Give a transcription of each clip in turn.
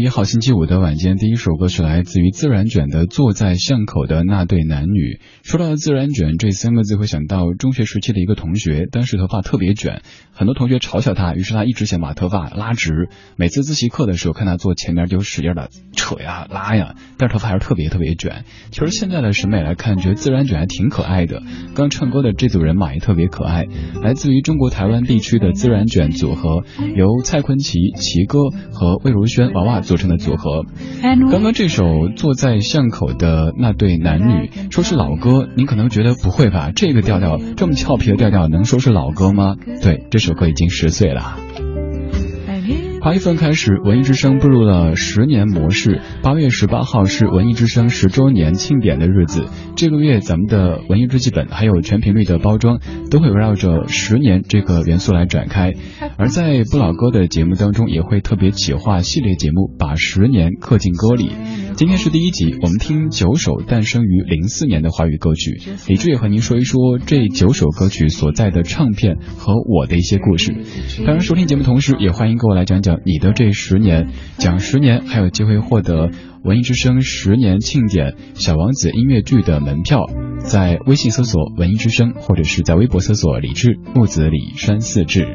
一号星期五的晚间，第一首歌曲来自于自然卷的《坐在巷口的那对男女》。说到自然卷这三个字，会想到中学时期的一个同学，当时头发特别卷，很多同学嘲笑他，于是他一直想把头发拉直。每次自习课的时候，看他坐前面就使劲的扯呀拉呀，但是头发还是特别特别卷。其实现在的审美来看，觉得自然卷还挺可爱的。刚唱歌的这组人马也特别可爱，来自于中国台湾地区的自然卷组合，由蔡坤奇、奇哥和魏如萱娃娃组成的组合。刚刚这首《坐在巷口的那对男女》，说是老歌。您可能觉得不会吧？这个调调这么俏皮的调调，能说是老歌吗？对，这首歌已经十岁了。八月份开始，文艺之声步入了十年模式。八月十八号是文艺之声十周年庆典的日子。这个月，咱们的文艺日记本还有全频率的包装，都会围绕着十年这个元素来展开。而在不老歌的节目当中，也会特别企划系列节目，把十年刻进歌里。今天是第一集，我们听九首诞生于零四年的华语歌曲。李志也和您说一说这九首歌曲所在的唱片和我的一些故事。当然，收听节目同时，也欢迎各位来讲讲你的这十年，讲十年还有机会获得文艺之声十年庆典小王子音乐剧的门票。在微信搜索文艺之声，或者是在微博搜索李志木子李山四志。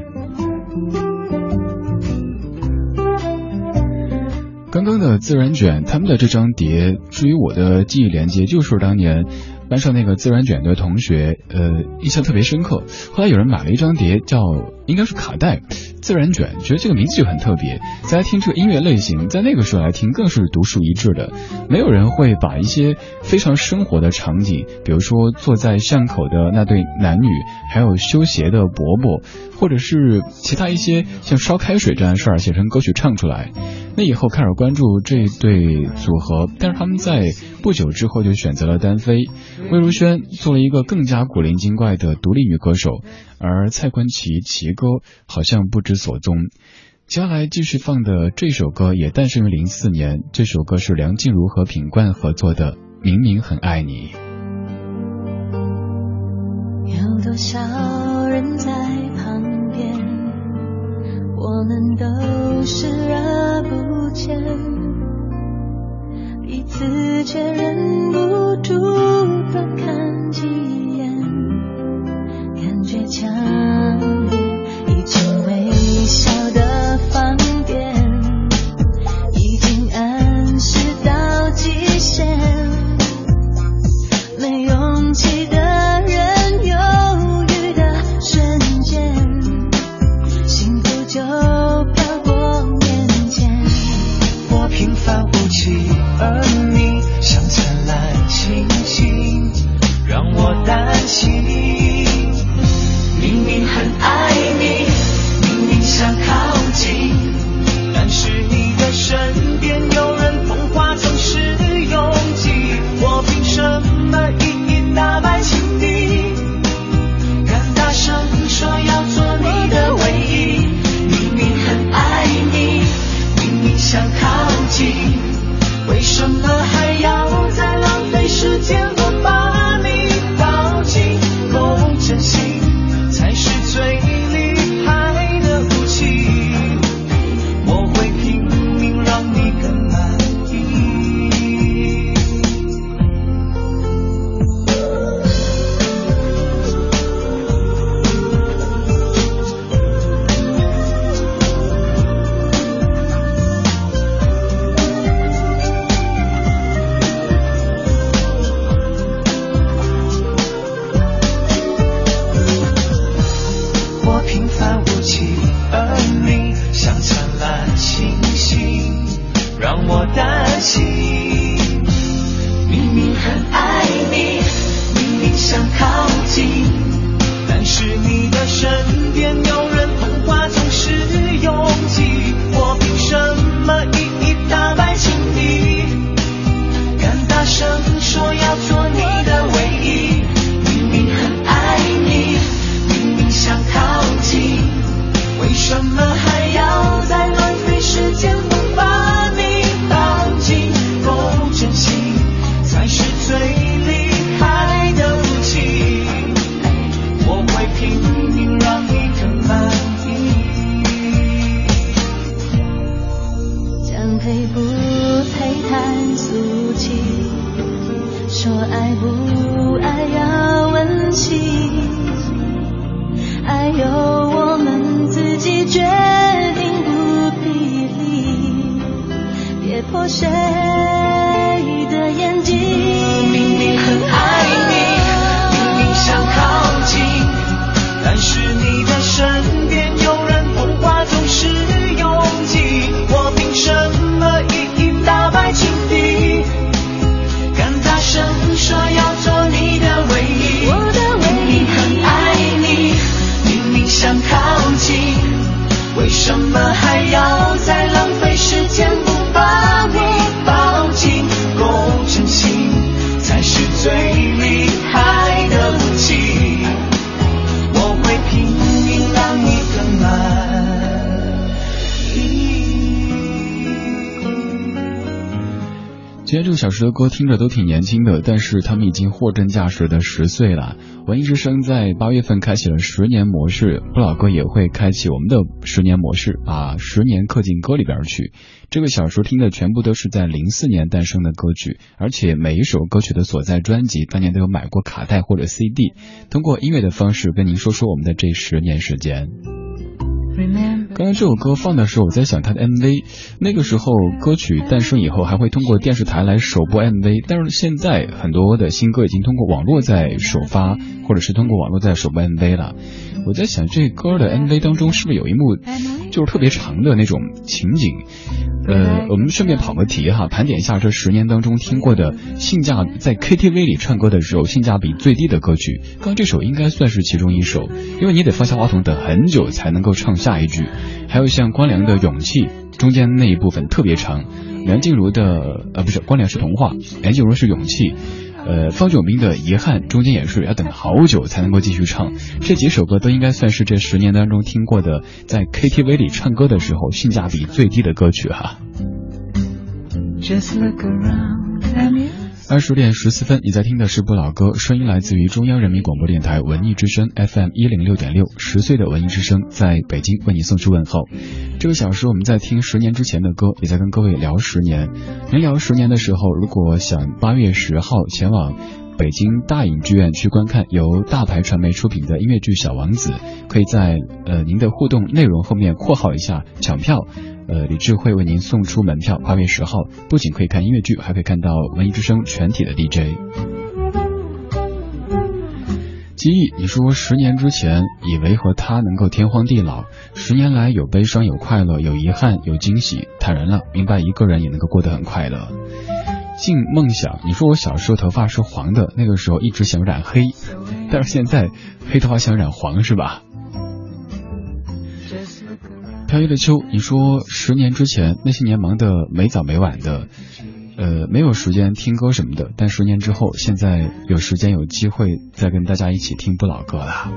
刚刚的自然卷，他们的这张碟，至于我的记忆连接，就是当年班上那个自然卷的同学，呃，印象特别深刻。后来有人买了一张碟，叫应该是卡带，自然卷，觉得这个名字就很特别。再听这个音乐类型，在那个时候来听更是独树一帜的。没有人会把一些非常生活的场景，比如说坐在巷口的那对男女，还有修鞋的伯伯，或者是其他一些像烧开水这样的事儿，写成歌曲唱出来。那以后开始关注这对组合，但是他们在不久之后就选择了单飞。魏如萱做了一个更加古灵精怪的独立女歌手，而蔡坤奇奇哥好像不知所踪。接下来继续放的这首歌也诞生于零四年，这首歌是梁静茹和品冠合作的《明明很爱你》。有多少我们都视而不见，彼此却忍不住多看几眼，感觉强烈，已经微笑的放担心。明明很爱你，明明想靠近，但是你的身边有人风化总是拥挤，我凭什么一一打败情敌？敢大声说要做你的唯一。明明很爱你，明明想靠近，为什么？配不配谈俗气说爱不爱要温情爱由我们自己决定不必别破碎小时的歌听着都挺年轻的，但是他们已经货真价实的十岁了。文艺之声在八月份开启了十年模式，不老歌也会开启我们的十年模式，把十年刻进歌里边去。这个小时听的全部都是在零四年诞生的歌曲，而且每一首歌曲的所在专辑当年都有买过卡带或者 CD。通过音乐的方式跟您说说我们的这十年时间。刚才这首歌放的时候，我在想它的 MV。那个时候歌曲诞生以后，还会通过电视台来首播 MV，但是现在很多的新歌已经通过网络在首发，或者是通过网络在首播 MV 了。我在想这歌的 MV 当中是不是有一幕就是特别长的那种情景？呃，我们顺便跑个题哈，盘点一下这十年当中听过的性价在 KTV 里唱歌的时候性价比最低的歌曲。刚刚这首应该算是其中一首，因为你得放下话筒等很久才能够唱下一句。还有像光良的勇气，中间那一部分特别长。梁静茹的呃不是光良是童话，梁静茹是勇气。呃，方炯斌的遗憾中间也是要等好久才能够继续唱。这几首歌都应该算是这十年当中听过的，在 KTV 里唱歌的时候性价比最低的歌曲哈。二十点十四分，你在听的是不老歌，声音来自于中央人民广播电台文艺之声 FM 一零六点六，十岁的文艺之声在北京为你送出问候。这个小时我们在听十年之前的歌，也在跟各位聊十年。您聊十年的时候，如果想八月十号前往。北京大影剧院去观看由大牌传媒出品的音乐剧《小王子》，可以在呃您的互动内容后面括号一下抢票，呃李智会为您送出门票。八月十号不仅可以看音乐剧，还可以看到文艺之声全体的 DJ。记忆，你说十年之前以为和他能够天荒地老，十年来有悲伤有快乐有遗憾有惊喜，坦然了，明白一个人也能够过得很快乐。静梦想，你说我小时候头发是黄的，那个时候一直想染黑，但是现在黑头发想染黄是吧？飘逸的秋，你说十年之前那些年忙得没早没晚的，呃，没有时间听歌什么的，但十年之后，现在有时间有机会再跟大家一起听不老歌了。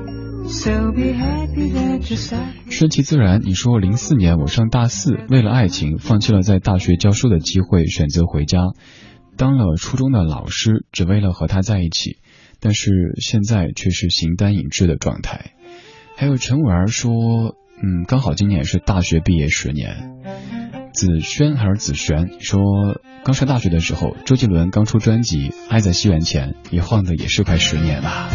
顺其自然，你说零四年我上大四，为了爱情放弃了在大学教书的机会，选择回家。当了初中的老师，只为了和他在一起，但是现在却是形单影只的状态。还有陈婉儿说，嗯，刚好今年是大学毕业十年。子轩还是子璇说，刚上大学的时候，周杰伦刚出专辑《爱在西元前》，一晃的也是快十年了。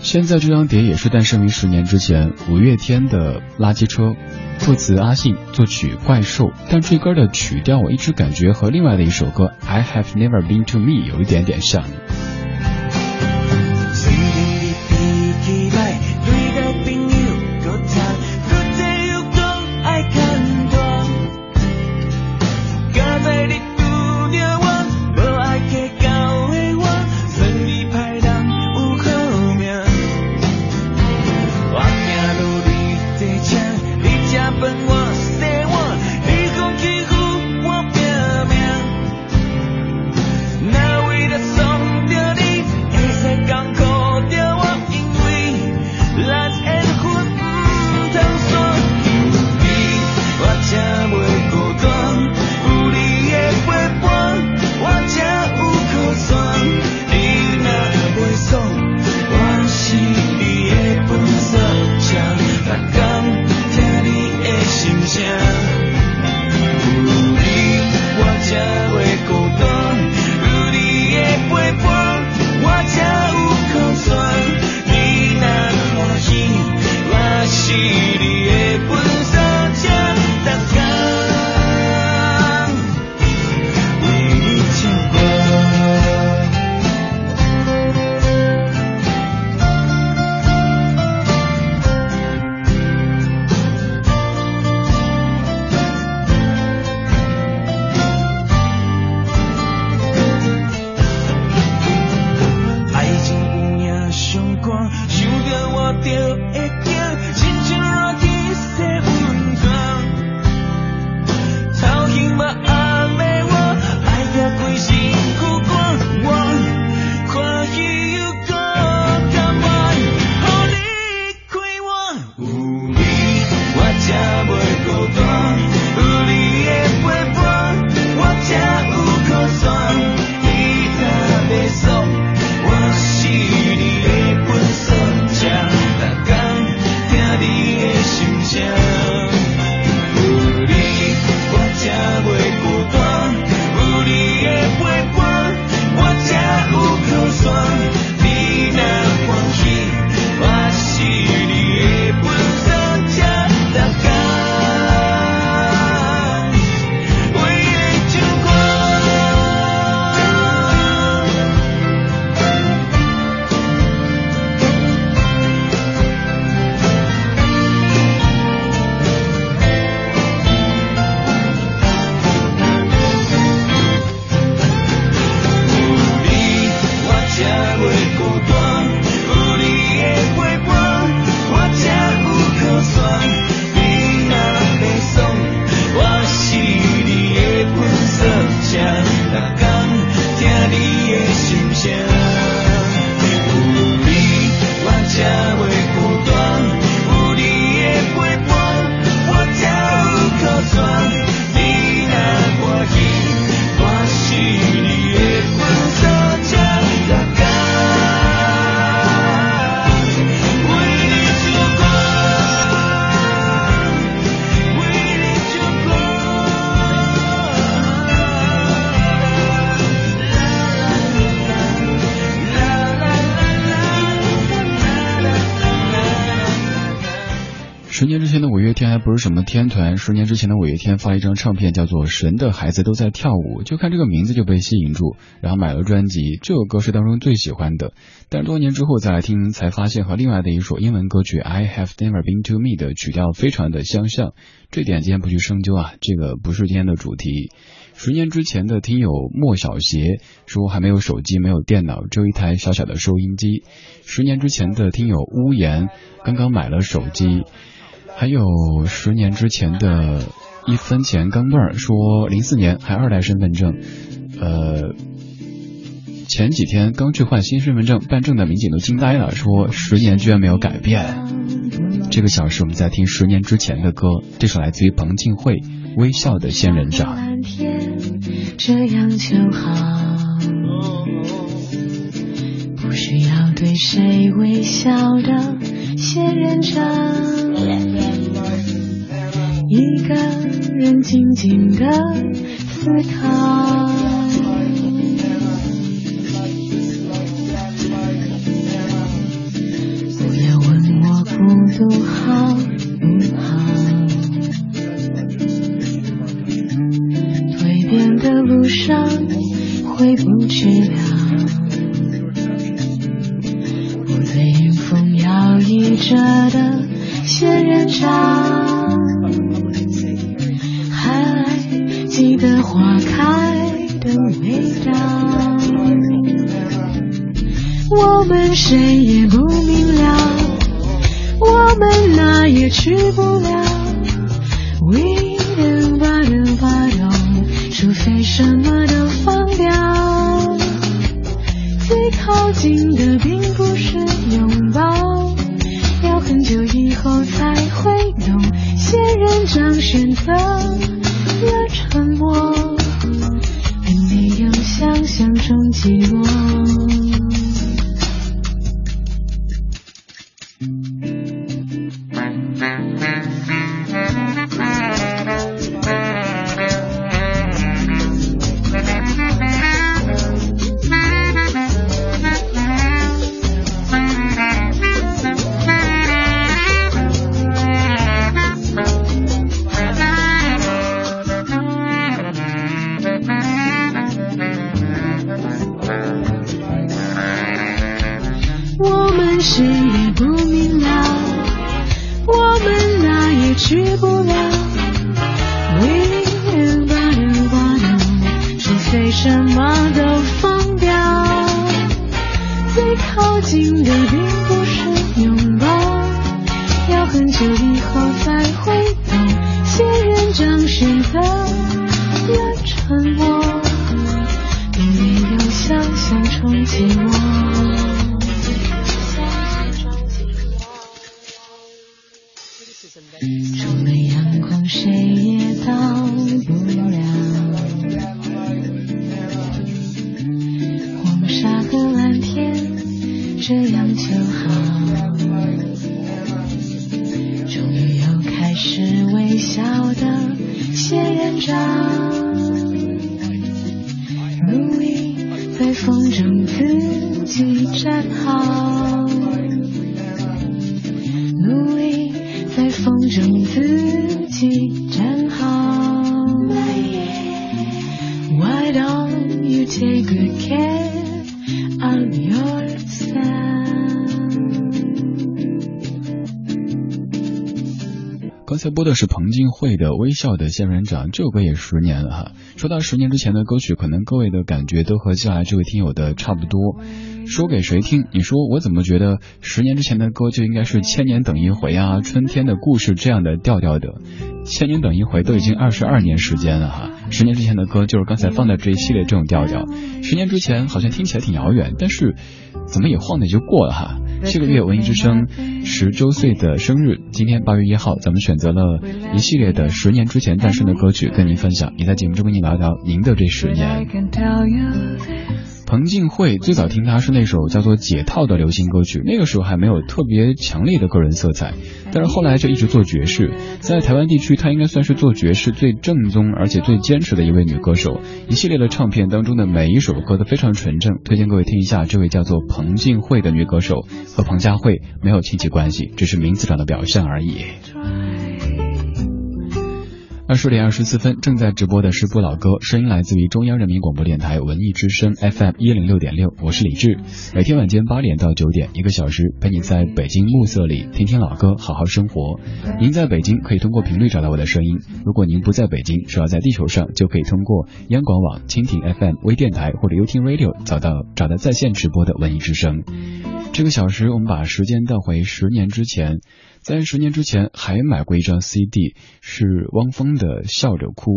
现在这张碟也是诞生于十年之前，五月天的垃圾车。作词阿信，作曲怪兽，但这歌的曲调我一直感觉和另外的一首歌《I Have Never Been to Me》有一点点像。sun 天团，十年之前的五月天发了一张唱片，叫做《神的孩子都在跳舞》，就看这个名字就被吸引住，然后买了专辑。这首歌是当中最喜欢的，但是多年之后再来听，才发现和另外的一首英文歌曲《I Have Never Been to Me》的曲调非常的相像。这点今天不去深究啊，这个不是今天的主题。十年之前的听友莫小邪说还没有手机，没有电脑，只有一台小小的收音机。十年之前的听友屋檐刚刚买了手机。还有十年之前的一分钱钢镚儿说，零四年还二代身份证，呃，前几天刚去换新身份证，办证的民警都惊呆了，说十年居然没有改变。这个小时我们在听十年之前的歌，这首来自于彭靖惠《微笑的仙人掌》。这样就好，不需要对谁微笑的仙人掌。一个人静静的思考，不要问我孤独好不好。蜕变的路。上回不去了，着的仙人掌。还记得花开的味道，我们谁也不明了，我们哪也去不了。这样就好终于又开始微笑的仙人掌努力在风中自己站好。播的是彭靖惠的《微笑的仙人掌》，这首歌也十年了哈。说到十年之前的歌曲，可能各位的感觉都和接下来这位听友的差不多。说给谁听？你说我怎么觉得十年之前的歌就应该是千年等一回啊，春天的故事这样的调调的？千年等一回都已经二十二年时间了哈。十年之前的歌就是刚才放的这一系列这种调调。十年之前好像听起来挺遥远，但是怎么也晃的就过了哈。这个月文艺之声十周岁的生日，今天八月一号，咱们选择了一系列的十年之前诞生的歌曲跟您分享，也在节目中跟您聊聊您的这十年。彭靖惠最早听她是那首叫做《解套》的流行歌曲，那个时候还没有特别强烈的个人色彩，但是后来就一直做爵士，在台湾地区她应该算是做爵士最正宗而且最坚持的一位女歌手。一系列的唱片当中的每一首歌都非常纯正，推荐各位听一下这位叫做彭靖惠的女歌手，和彭佳慧没有亲戚关系，只是名字上的表象而已。二十点二十四分，正在直播的是不老歌，声音来自于中央人民广播电台文艺之声 FM 一零六点六，我是李志。每天晚间八点到九点，一个小时陪你在北京暮色里听听老歌，好好生活。您在北京可以通过频率找到我的声音，如果您不在北京，只要在地球上，就可以通过央广网、蜻蜓 FM 微电台或者 u 听 Radio 找到找到在线直播的文艺之声。这个小时，我们把时间倒回十年之前。在十年之前，还买过一张 CD，是汪峰的《笑着哭》。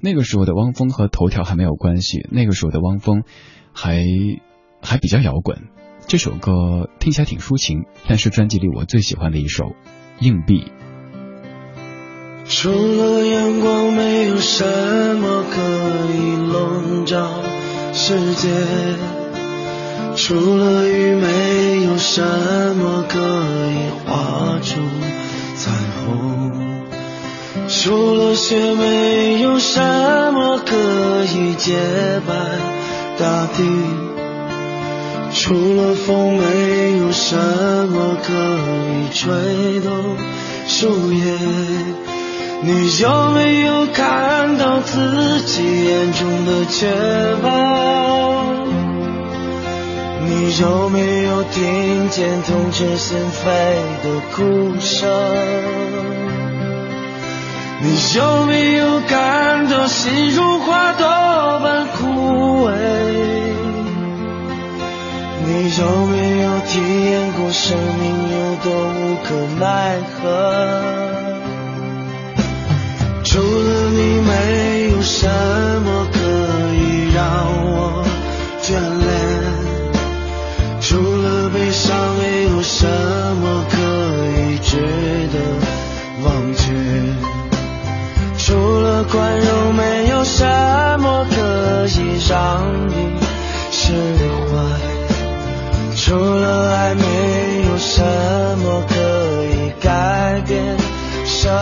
那个时候的汪峰和头条还没有关系，那个时候的汪峰还还比较摇滚。这首歌听起来挺抒情，但是专辑里我最喜欢的一首《硬币》。除了阳光，没有什么可以笼罩世界；除了雨，没有什么可以画出彩虹；除了雪，没有什么可以洁白大地；除了风，没有什么可以吹动树叶。你有没有看到自己眼中的绝望？你有没有听见痛彻心扉的哭声？你有没有感到心如花朵般枯萎？你有没有体验过生命有多无可奈何？除了你，没有什么什么可以值得忘却；除了宽容，没有什么可以让你释怀；除了爱，没有什么可以改变生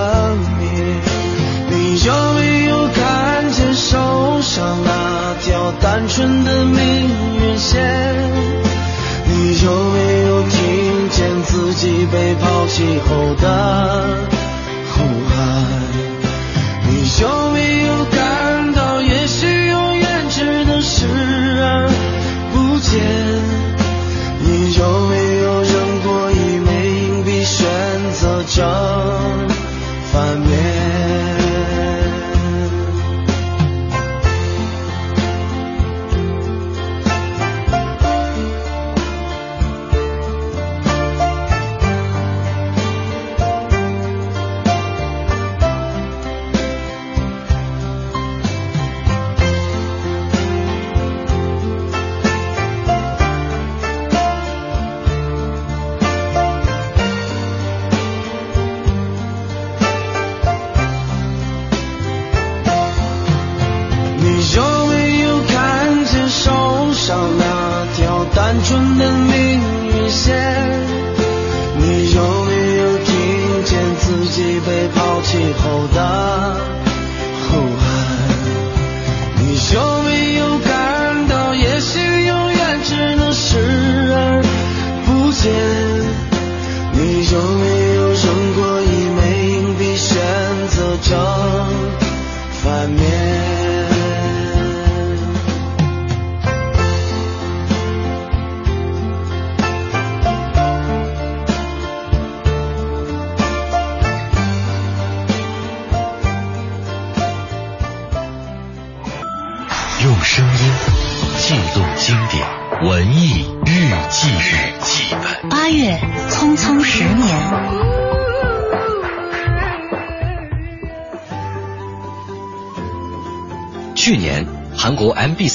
命。你有没有看见手上那条单纯的命运线？你有没有见自己被抛弃后的呼喊？你有没有感到，也许永远只能视而不见？你有没有扔过一枚硬币，选择正反面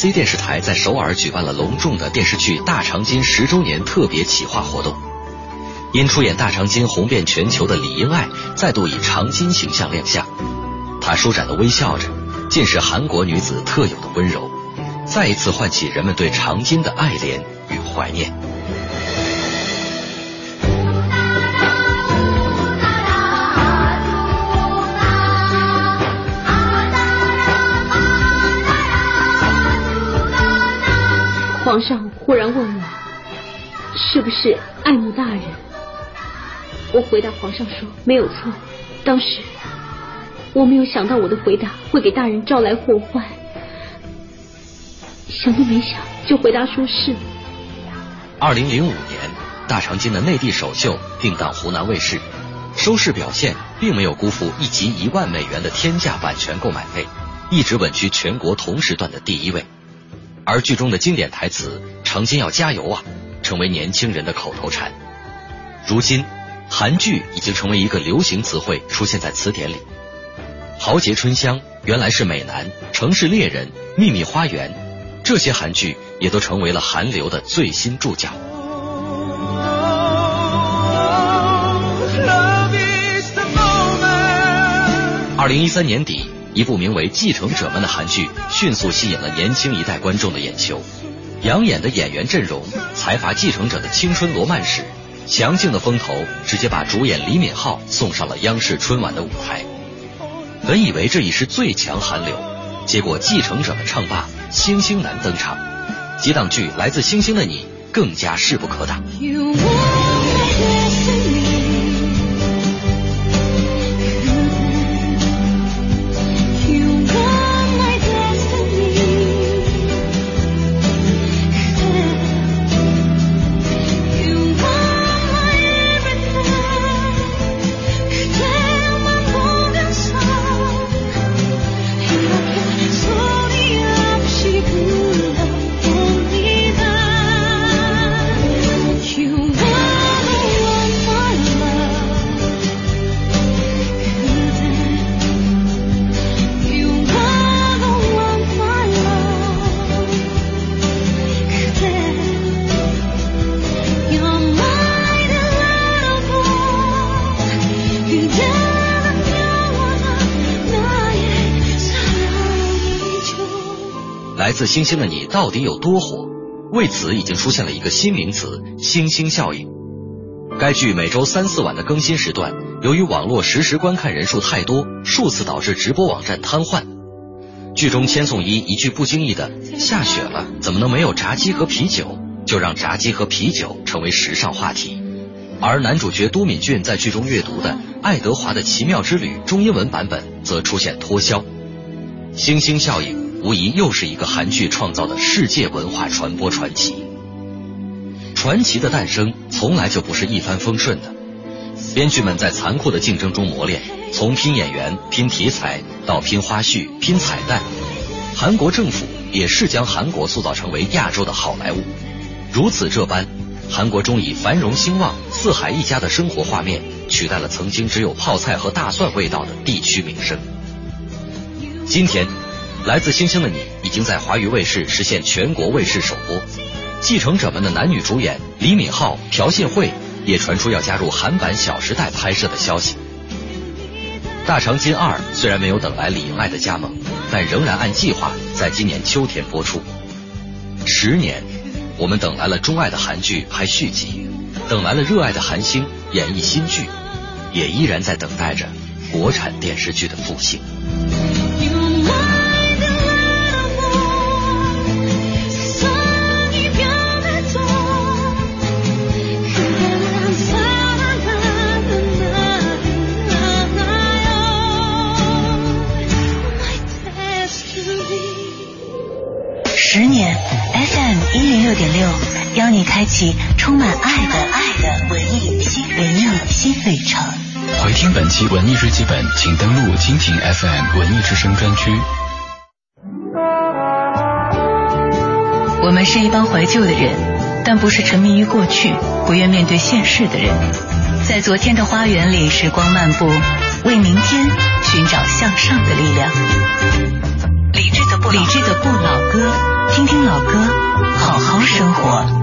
C 电视台在首尔举办了隆重的电视剧《大长今》十周年特别企划活动，因出演《大长今》红遍全球的李英爱再度以长今形象亮相，她舒展的微笑着，尽是韩国女子特有的温柔，再一次唤起人们对长今的爱怜与怀念。皇上忽然问我，是不是爱慕大人？我回答皇上说没有错。当时我没有想到我的回答会给大人招来祸患，想都没想就回答说是。二零零五年，大长今的内地首秀定档湖南卫视，收视表现并没有辜负一集一万美元的天价版权购买费，一直稳居全国同时段的第一位。而剧中的经典台词“长今要加油啊”，成为年轻人的口头禅。如今，韩剧已经成为一个流行词汇，出现在词典里。豪杰春香原来是美男，城市猎人、秘密花园，这些韩剧也都成为了韩流的最新注脚。二零一三年底，一部名为《继承者们》的韩剧迅速吸引了年轻一代观众的眼球。养眼的演员阵容，财阀继承者的青春罗曼史，强劲的风头，直接把主演李敏镐送上了央视春晚的舞台。本以为这已是最强韩流，结果继承者们唱罢，星星男登场，几档剧来自星星的你更加势不可挡。星星的你到底有多火？为此已经出现了一个新名词——星星效应。该剧每周三四晚的更新时段，由于网络实时观看人数太多，数次导致直播网站瘫痪。剧中千颂伊一句不经意的“下雪了，怎么能没有炸鸡和啤酒”，就让炸鸡和啤酒成为时尚话题。而男主角都敏俊在剧中阅读的《爱德华的奇妙之旅》中英文版本则出现脱销。星星效应。无疑又是一个韩剧创造的世界文化传播传奇。传奇的诞生从来就不是一帆风顺的，编剧们在残酷的竞争中磨练，从拼演员、拼题材到拼花絮、拼彩蛋。韩国政府也是将韩国塑造成为亚洲的好莱坞。如此这般，韩国终以繁荣兴旺、四海一家的生活画面，取代了曾经只有泡菜和大蒜味道的地区名声。今天。来自星星的你已经在华语卫视实现全国卫视首播，继承者们的男女主演李敏镐、朴信惠也传出要加入韩版《小时代》拍摄的消息。《大长今二》虽然没有等来李英爱的加盟，但仍然按计划在今年秋天播出。十年，我们等来了钟爱的韩剧拍续集，等来了热爱的韩星演绎新剧，也依然在等待着国产电视剧的复兴。点六，邀你开启充满爱的爱的文艺新文艺新旅程。回听本期文艺日记本，请登录蜻蜓 FM 文艺之声专区。我们是一帮怀旧的人，但不是沉迷于过去、不愿面对现实的人。在昨天的花园里，时光漫步，为明天寻找向上的力量。理智的不理智的不老歌。听听老歌，好好生活。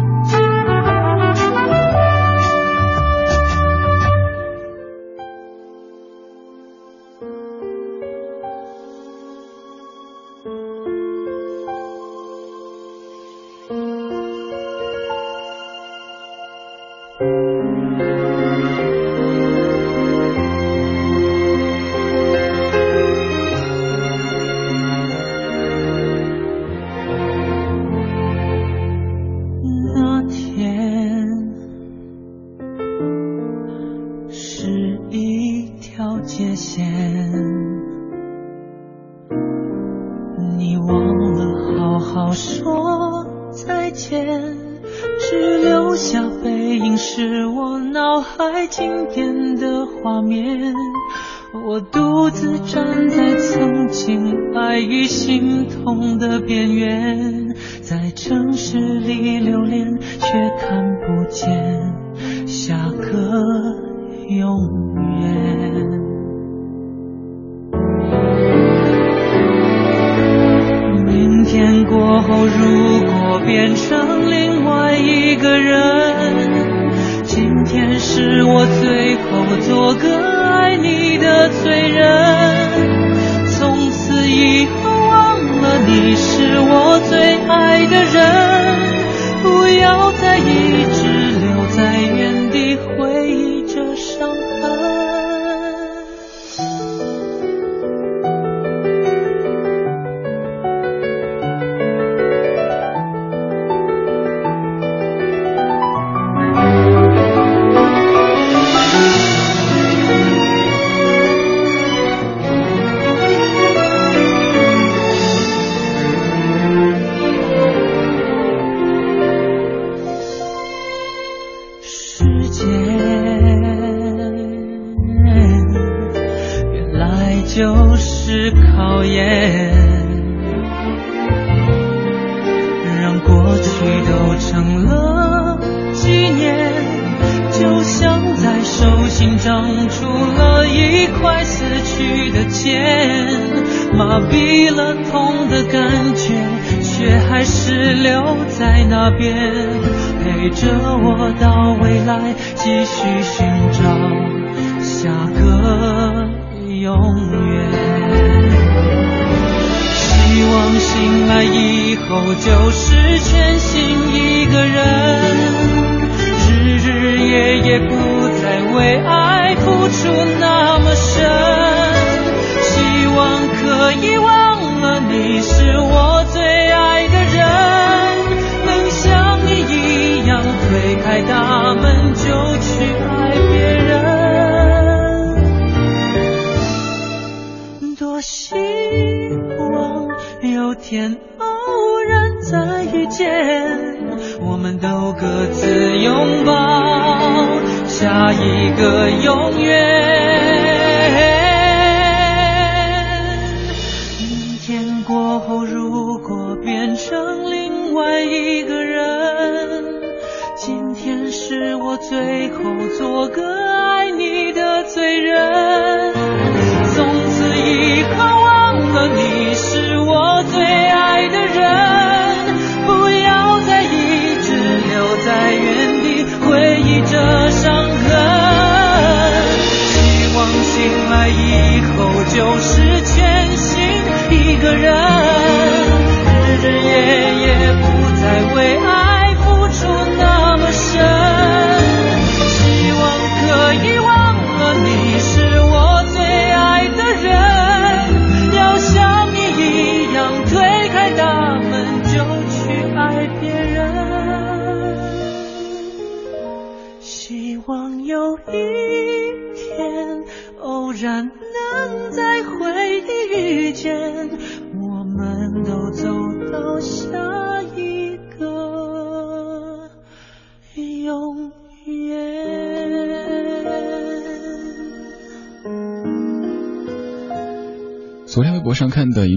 永远。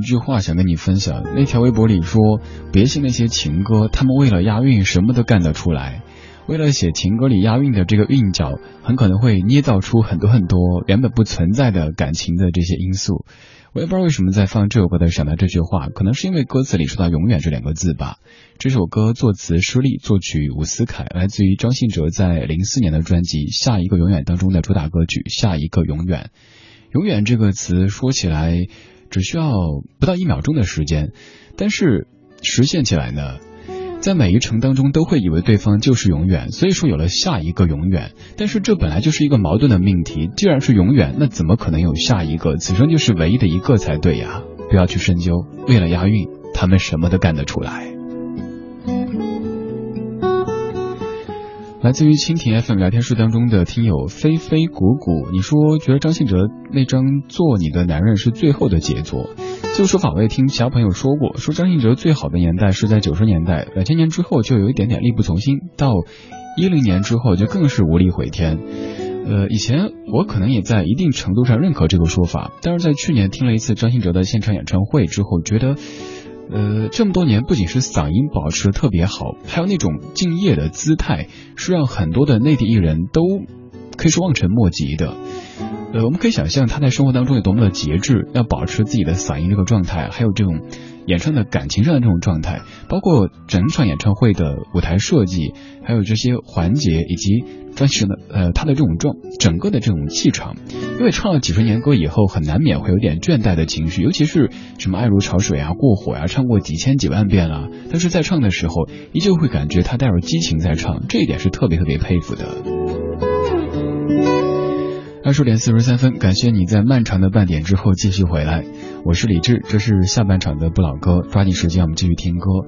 一句话想跟你分享，那条微博里说：“别信那些情歌，他们为了押韵什么都干得出来。为了写情歌里押韵的这个韵脚，很可能会捏造出很多很多原本不存在的感情的这些因素。”我也不知道为什么在放这首歌的时候想到这句话，可能是因为歌词里说到“永远”这两个字吧。这首歌作词施力，作曲伍思凯，来自于张信哲在零四年的专辑《下一个永远》当中的主打歌曲《下一个永远》。永远这个词说起来。只需要不到一秒钟的时间，但是实现起来呢，在每一程当中都会以为对方就是永远，所以说有了下一个永远。但是这本来就是一个矛盾的命题，既然是永远，那怎么可能有下一个？此生就是唯一的一个才对呀！不要去深究，为了押韵，他们什么都干得出来。来自于蜻蜓 FM 聊天室当中的听友飞飞谷谷，你说觉得张信哲那张《做你的男人》是最后的杰作？这个说法我也听其他朋友说过，说张信哲最好的年代是在九十年代，两千年之后就有一点点力不从心，到一零年之后就更是无力回天。呃，以前我可能也在一定程度上认可这个说法，但是在去年听了一次张信哲的现场演唱会之后，觉得，呃，这么多年不仅是嗓音保持特别好，还有那种敬业的姿态，是让很多的内地艺人都可以说望尘莫及的。呃，我们可以想象他在生活当中有多么的节制，要保持自己的嗓音这个状态，还有这种演唱的感情上的这种状态，包括整场演唱会的舞台设计，还有这些环节，以及专辑的呃他的这种状整个的这种气场，因为唱了几十年歌以后，很难免会有点倦怠的情绪，尤其是什么爱如潮水啊、过火呀、唱过几千几万遍了，但是在唱的时候，依旧会感觉他带有激情在唱，这一点是特别特别佩服的。二十点四十三分，感谢你在漫长的半点之后继续回来，我是李志，这是下半场的不老歌，抓紧时间我们继续听歌。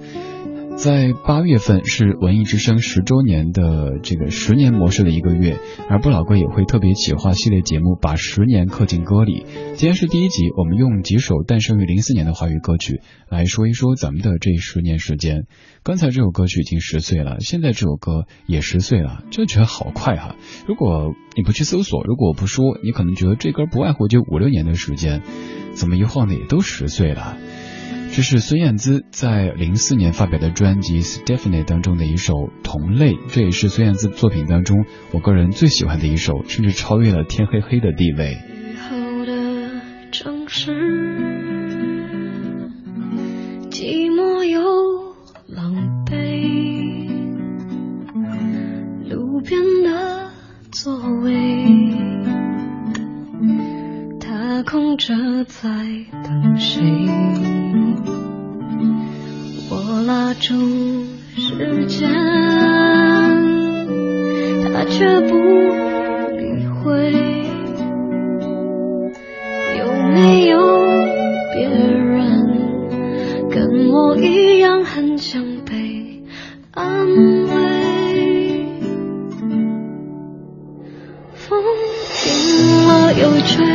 在八月份是文艺之声十周年的这个十年模式的一个月，而不老哥也会特别企划系列节目，把十年刻进歌里。今天是第一集，我们用几首诞生于零四年的华语歌曲来说一说咱们的这十年时间。刚才这首歌曲已经十岁了，现在这首歌也十岁了，就觉得好快哈。如果你不去搜索，如果我不说，你可能觉得这歌不外乎就五六年的时间，怎么一晃的也都十岁了。这是孙燕姿在零四年发表的专辑《Stephanie》当中的一首《同类》，这也是孙燕姿作品当中我个人最喜欢的一首，甚至超越了《天黑黑》的地位。雨后的城市，寂寞又狼狈，路边的座位，他空着在等谁？我拉住时间，他却不理会。有没有别人跟我一样很想被安慰？风停了又吹，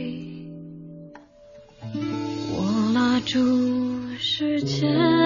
数时间。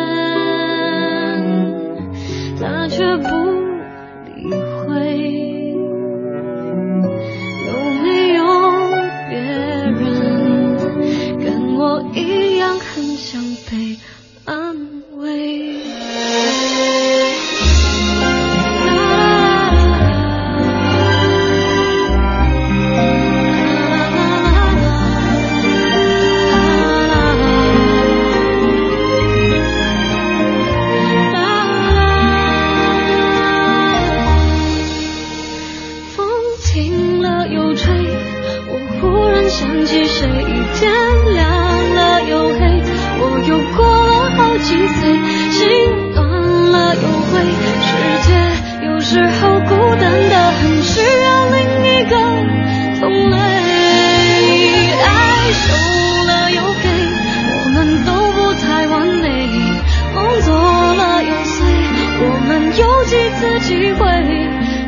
机会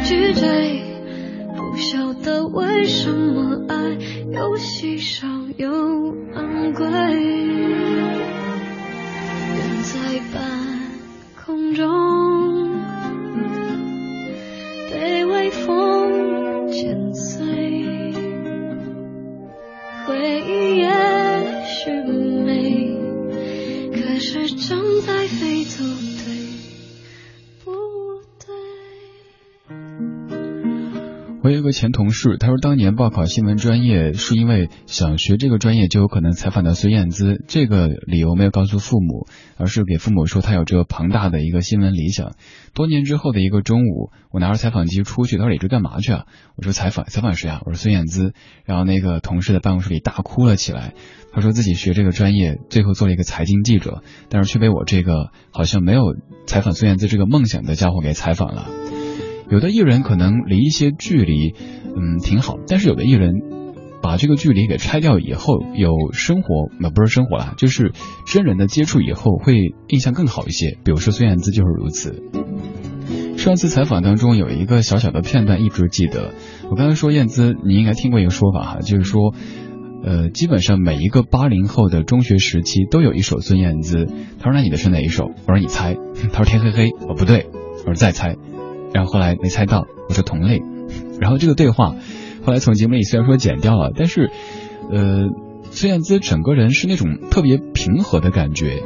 去追？不晓得为什么爱又稀少又昂贵，前同事，他说当年报考新闻专业是因为想学这个专业就有可能采访到孙燕姿，这个理由没有告诉父母，而是给父母说他有这庞大的一个新闻理想。多年之后的一个中午，我拿着采访机出去，他说你这干嘛去啊？我说采访，采访谁啊？我说孙燕姿。然后那个同事在办公室里大哭了起来，他说自己学这个专业，最后做了一个财经记者，但是却被我这个好像没有采访孙燕姿这个梦想的家伙给采访了。有的艺人可能离一些距离，嗯，挺好，但是有的艺人把这个距离给拆掉以后，有生活，那不是生活了，就是真人的接触以后会印象更好一些。比如说孙燕姿就是如此。上次采访当中有一个小小的片段一直记得，我刚才说燕姿，你应该听过一个说法哈，就是说，呃，基本上每一个八零后的中学时期都有一首孙燕姿。他说那你的是哪一首？我说你猜。他说天黑黑。我不对。我说再猜。然后后来没猜到，我说同类，然后这个对话后来从节目里虽然说剪掉了，但是呃，孙燕姿整个人是那种特别平和的感觉。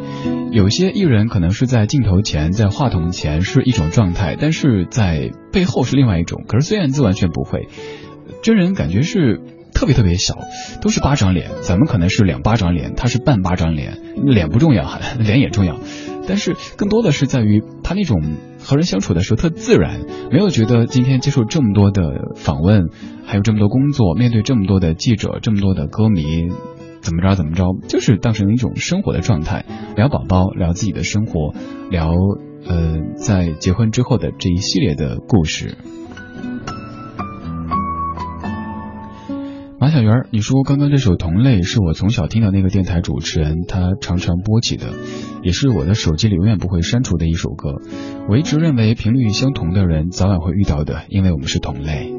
有些艺人可能是在镜头前，在话筒前是一种状态，但是在背后是另外一种。可是孙燕姿完全不会，真人感觉是特别特别小，都是巴掌脸，咱们可能是两巴掌脸，他是半巴掌脸，脸不重要，脸也重要，但是更多的是在于他那种。和人相处的时候特自然，没有觉得今天接受这么多的访问，还有这么多工作，面对这么多的记者，这么多的歌迷，怎么着怎么着，就是当成一种生活的状态，聊宝宝，聊自己的生活，聊呃在结婚之后的这一系列的故事。马小圆，你说刚刚这首《同类》是我从小听到那个电台主持人他常常播起的，也是我的手机里永远不会删除的一首歌。我一直认为频率相同的人早晚会遇到的，因为我们是同类。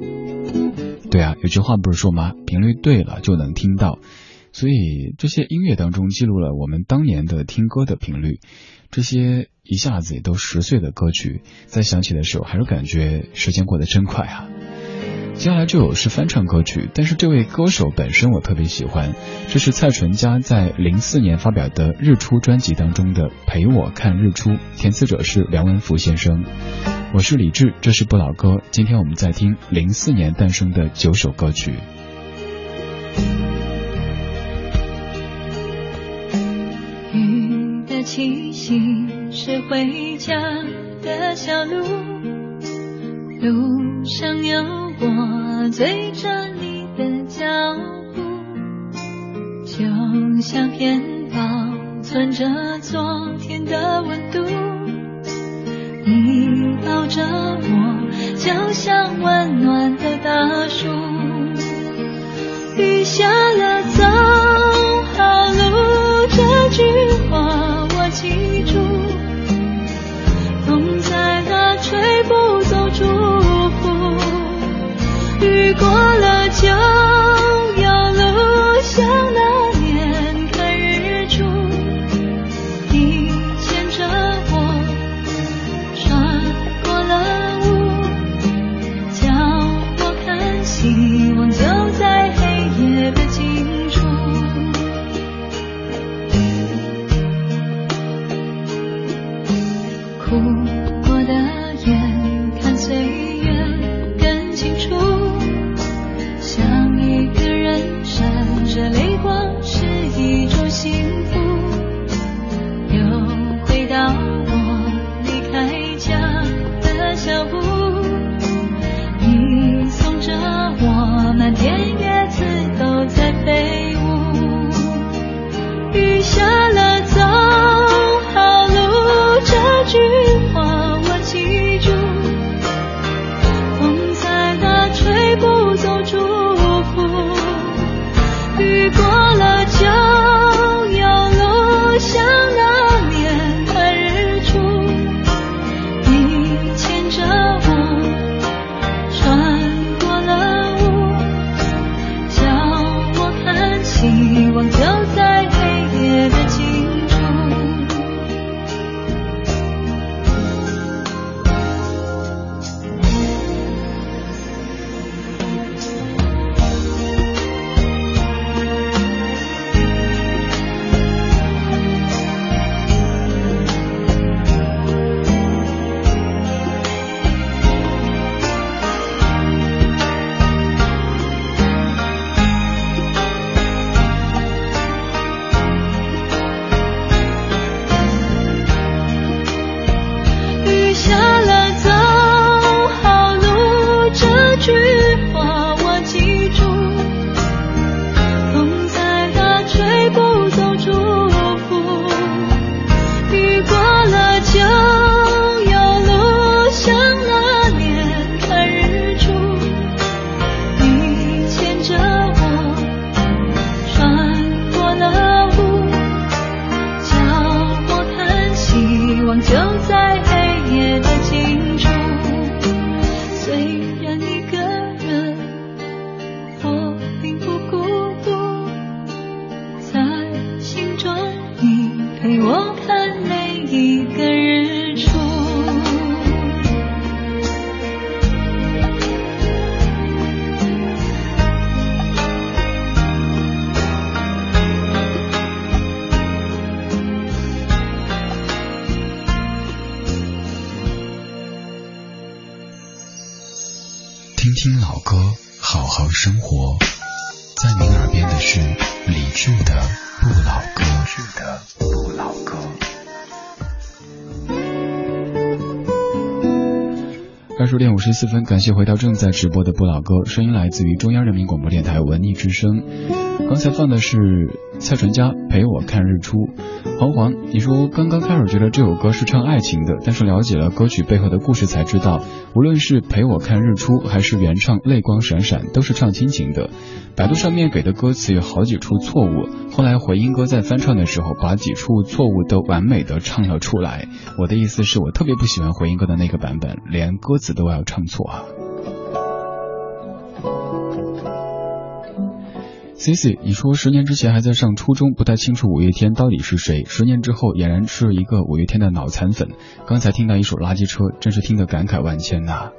对啊，有句话不是说吗？频率对了就能听到。所以这些音乐当中记录了我们当年的听歌的频率，这些一下子也都十岁的歌曲，在响起的时候还是感觉时间过得真快啊。接下来就有是翻唱歌曲，但是这位歌手本身我特别喜欢，这是蔡淳佳在零四年发表的《日出》专辑当中的《陪我看日出》，填词者是梁文福先生。我是李志，这是不老歌，今天我们在听零四年诞生的九首歌曲。雨的气息是回家的小路，路上有。我追着你的脚步，就像片保存着昨天的温度。你抱着我，就像温暖的大树。雨下了，十四分，感谢回到正在直播的不老哥，声音来自于中央人民广播电台文艺之声。刚才放的是蔡淳佳陪我看日出。黄黄，你说刚刚开始觉得这首歌是唱爱情的，但是了解了歌曲背后的故事才知道，无论是陪我看日出还是原唱泪光闪闪，都是唱亲情的。百度上面给的歌词有好几处错误，后来回音哥在翻唱的时候把几处错误都完美的唱了出来。我的意思是我特别不喜欢回音哥的那个版本，连歌词都要唱错啊。C C，你说十年之前还在上初中，不太清楚五月天到底是谁。十年之后俨然是一个五月天的脑残粉。刚才听到一首垃圾车，真是听得感慨万千呐。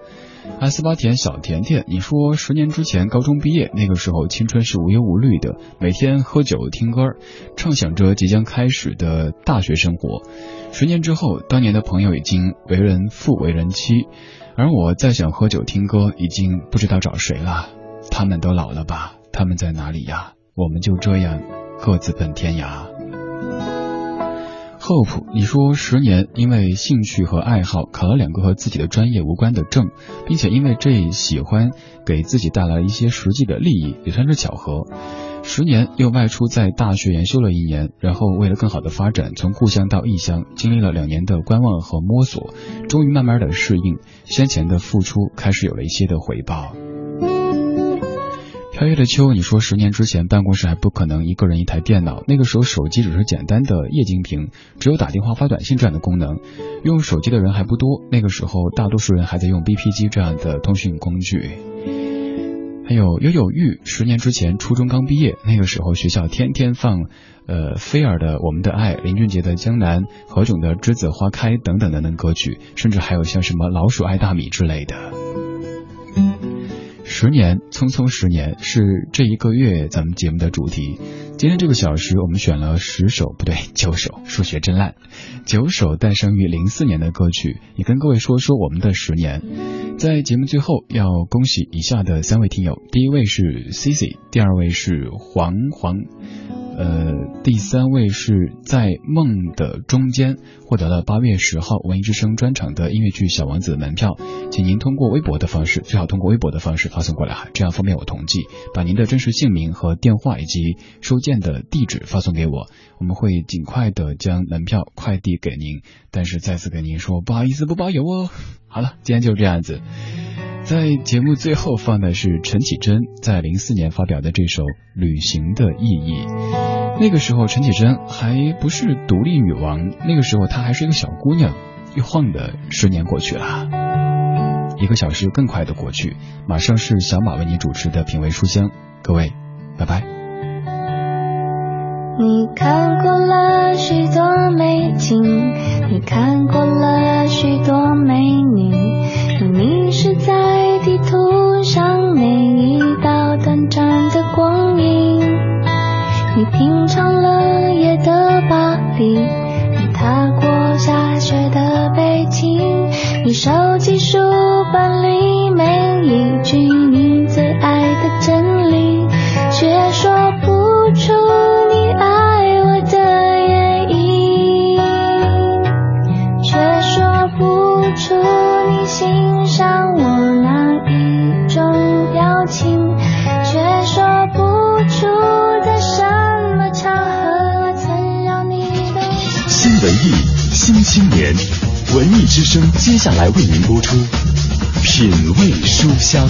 阿斯巴甜小甜甜，你说十年之前高中毕业，那个时候青春是无忧无虑的，每天喝酒听歌，畅想着即将开始的大学生活。十年之后，当年的朋友已经为人父为人妻，而我再想喝酒听歌，已经不知道找谁了。他们都老了吧？他们在哪里呀？我们就这样各自奔天涯。Hope，你说十年因为兴趣和爱好考了两个和自己的专业无关的证，并且因为这喜欢给自己带来一些实际的利益，也算是巧合。十年又外出在大学研修了一年，然后为了更好的发展，从故乡到异乡，经历了两年的观望和摸索，终于慢慢的适应，先前的付出开始有了一些的回报。飘逸的秋，你说十年之前办公室还不可能一个人一台电脑，那个时候手机只是简单的液晶屏，只有打电话发短信这样的功能，用手机的人还不多，那个时候大多数人还在用 BP 机这样的通讯工具。还有悠悠玉，十年之前初中刚毕业，那个时候学校天天放，呃，菲尔的《我们的爱》，林俊杰的《江南》，何炅的《栀子花开》等等等等歌曲，甚至还有像什么《老鼠爱大米》之类的。十年，匆匆十年是这一个月咱们节目的主题。今天这个小时我们选了十首，不对，九首，数学真烂，九首诞生于零四年的歌曲，也跟各位说说我们的十年。在节目最后要恭喜以下的三位听友，第一位是 Cici，第二位是黄黄。呃，第三位是在梦的中间获得了八月十号文艺之声专场的音乐剧《小王子》的门票，请您通过微博的方式，最好通过微博的方式发送过来哈，这样方便我统计，把您的真实姓名和电话以及收件的地址发送给我，我们会尽快的将门票快递给您。但是再次跟您说，不好意思，不包邮哦。好了，今天就这样子。在节目最后放的是陈绮贞在零四年发表的这首《旅行的意义》。那个时候陈绮贞还不是独立女王，那个时候她还是一个小姑娘。一晃的十年过去了，一个小时更快的过去。马上是小马为你主持的品味书香，各位，拜拜。你看过了许多美景，你看过了许多美女。你迷失在地图上每一道短暂的你踏过下雪的北京，你收集书本里每一句你最爱的真理，却说不出新青年，文艺之声接下来为您播出品味书香。